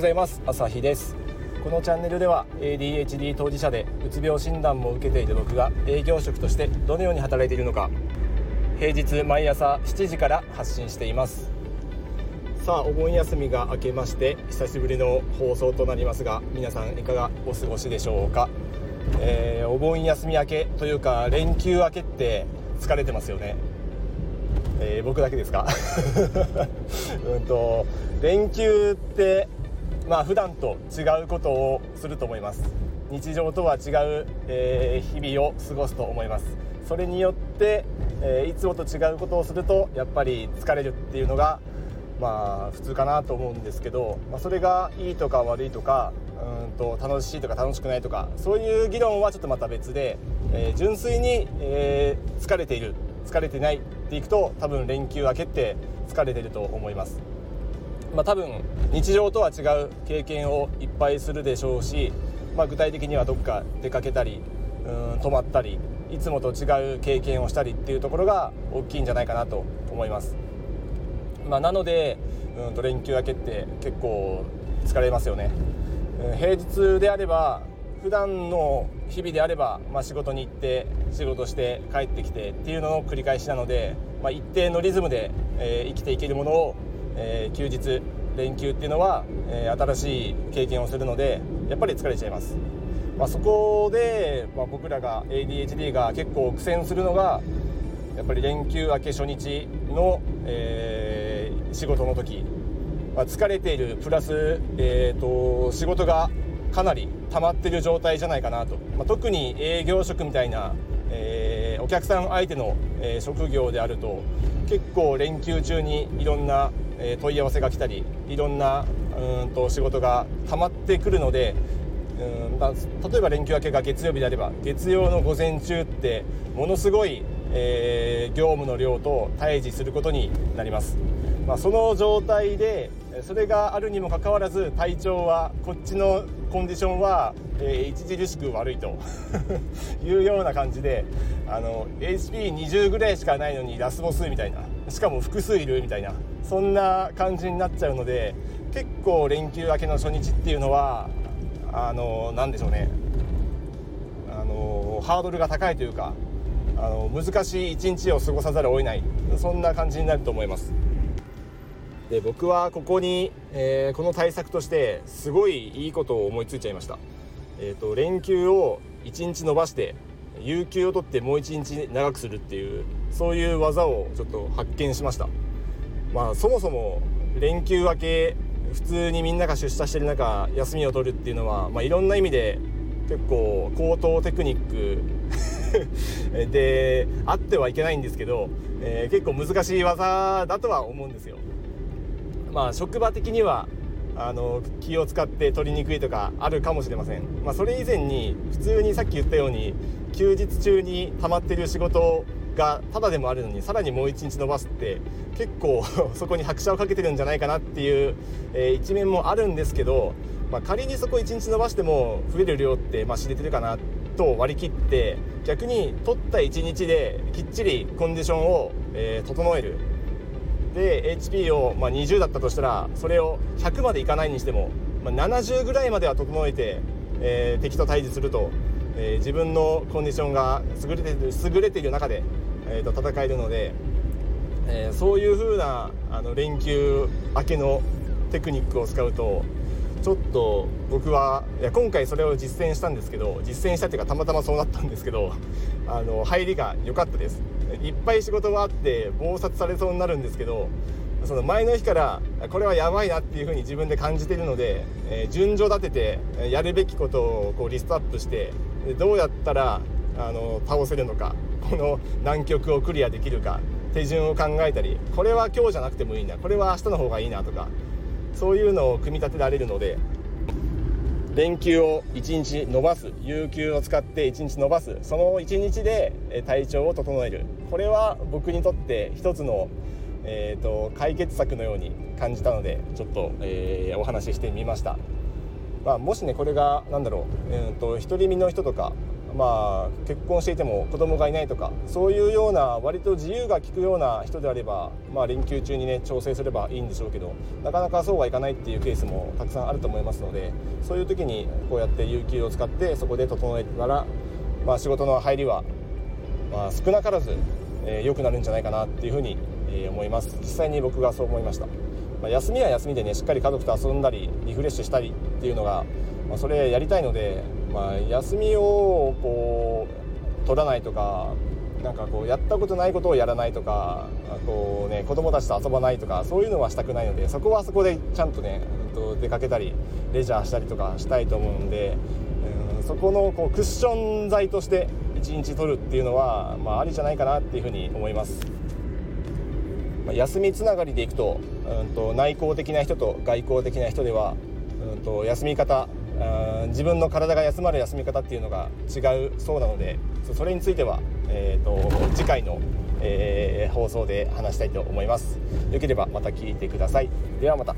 ございます。朝日です。このチャンネルでは ADHD 当事者でうつ病診断も受けている僕が営業職としてどのように働いているのか平日毎朝7時から発信しています。さあお盆休みが明けまして久しぶりの放送となりますが皆さんいかがお過ごしでしょうか、えー、お盆休み明けというか連休明けって疲れてますよね。えー、僕だけですか？うんと連休ってまあ普段と違うことをすると思います。日常とは違う、えー、日々を過ごすと思います。それによって、えー、いつもと違うことをするとやっぱり疲れるっていうのがまあ普通かなと思うんですけど、まあ、それがいいとか悪いとかうんと楽しいとか楽しくないとかそういう議論はちょっとまた別で、えー、純粋に、えー、疲れている疲れてないっていくと多分連休明けって疲れてると思います。まあ、多分日常とは違う経験をいっぱいするでしょうし、まあ、具体的にはどっか出かけたりうん泊まったりいつもと違う経験をしたりっていうところが大きいんじゃないかなと思います、まあ、なのでうんと連休明けって結構疲れますよね。平日であれば普段の日々であれば、まあ、仕事に行って仕事して帰ってきてっていうのの繰り返しなので、まあ、一定のリズムで、えー、生きていけるものを、えー、休日連休っていうのは、えー、新しい経験をするのでやっぱり疲れちゃいます、まあ、そこで、まあ、僕らが ADHD が結構苦戦するのがやっぱり連休明け初日の、えー、仕事の時、まあ、疲れているプラス、えーと仕事がかなり溜まってる状態じゃないかなと、まあ、特に営業職みたいな、えー、お客さん相手の、えー、職業であると結構連休中にいろんな、え、問い合わせが来たりいろんなうんと仕事が溜まってくるのでうん、まあ、例えば連休明けが月曜日であれば月曜の午前中ってものすごい、えー、業務の量と対峙することになります。まあ、その状態でそれがあるにもかかわらず体調はこっちのコンディションは、えー、著しく悪いと いうような感じであの HP20 ぐらいしかないのにラスボスみたいなしかも複数いるみたいなそんな感じになっちゃうので結構連休明けの初日っていうのはあの何でしょうねあのハードルが高いというかあの難しい一日を過ごさざるを得ないそんな感じになると思います。で僕はここに、えー、この対策としてすごいいいことを思いついちゃいました、えーと、連休を1日延ばして有給を取ってもう1日長くするっていうそういう技をちょっと発見しました。まあそもそも連休明け普通にみんなが出社してる中休みを取るっていうのは、まあ、いろんな意味で結構高等テクニック であってはいけないんですけど、えー、結構難しい技だとは思うんですよ。まあ、職場的にはあの気を使って取りにくいとかあるかもしれません、まあ、それ以前に普通にさっき言ったように休日中に溜まってる仕事がただでもあるのにさらにもう1日延ばすって結構 そこに拍車をかけてるんじゃないかなっていう、えー、一面もあるんですけど、まあ、仮にそこ1日延ばしても増える量って、まあ、知れてるかなと割り切って逆に取った1日できっちりコンディションを、えー、整える。で HP を、まあ、20だったとしたらそれを100までいかないにしても、まあ、70ぐらいまでは整えて、えー、敵と対峙すると、えー、自分のコンディションが優れてる優れている中で、えー、と戦えるので、えー、そういう風なあな連休明けのテクニックを使うとちょっと僕はいや今回それを実践したんですけど実践したっていうかたまたまそうなったんですけどあの入りが良かったです。いっぱい仕事があって忙殺されそうになるんですけどその前の日からこれはやばいなっていうふうに自分で感じているので、え、順序立ててやるべきことをこうリストアップしてどうやったらあの倒せるのかこの難局をクリアできるか手順を考えたりこれは今日じゃなくてもいいなこれは明日の方がいいなとかそういうのを組み立てられるので連休を1日延ばす有給を使って1日延ばすその1日で体調を整える。これは僕にとって一つの、えーと、解決策のように感じたのでちょっと、えー、お話ししてみました、まあ、もしねこれが何だろう、えーと、独り身の人とかまあ、結婚していても子供がいないとかそういうような割と自由が利くような人であれば、まあ、連休中にね調整すればいいんでしょうけどなかなかそうはいかないっていうケースもたくさんあると思いますのでそういう時にこうやって有給を使ってそこで整えたら、まあ、仕事の入りは、まあ、少なからず良、えー、くなるんじゃないかなっていうふうに、えー、思います。実際に僕がそう思いました、まあ、休みは休みでねしっかり家族と遊んだりリフレッシュしたりっていうのが、まあ、それやりたいのでまあ、休みをこう取らないとかなんかこうやったことないことをやらないとかこう、ね、子供たちと遊ばないとかそういうのはしたくないのでそこはそこでちゃんとね出かけたりレジャーしたりとかしたいと思うんで、うん、そこのこうクッション材として1日取るっていうのは、まあ、ありじゃないかなっていうふうに思います。まあ、休みつながりでいくと,、うんと内向的な人と外向的な人では、うんと休み方自分の体が休まる休み方っていうのが違うそうなのでそれについては、えーと、次回の、えー、放送で話したいと思います。よければまた聞いてください。ではまた。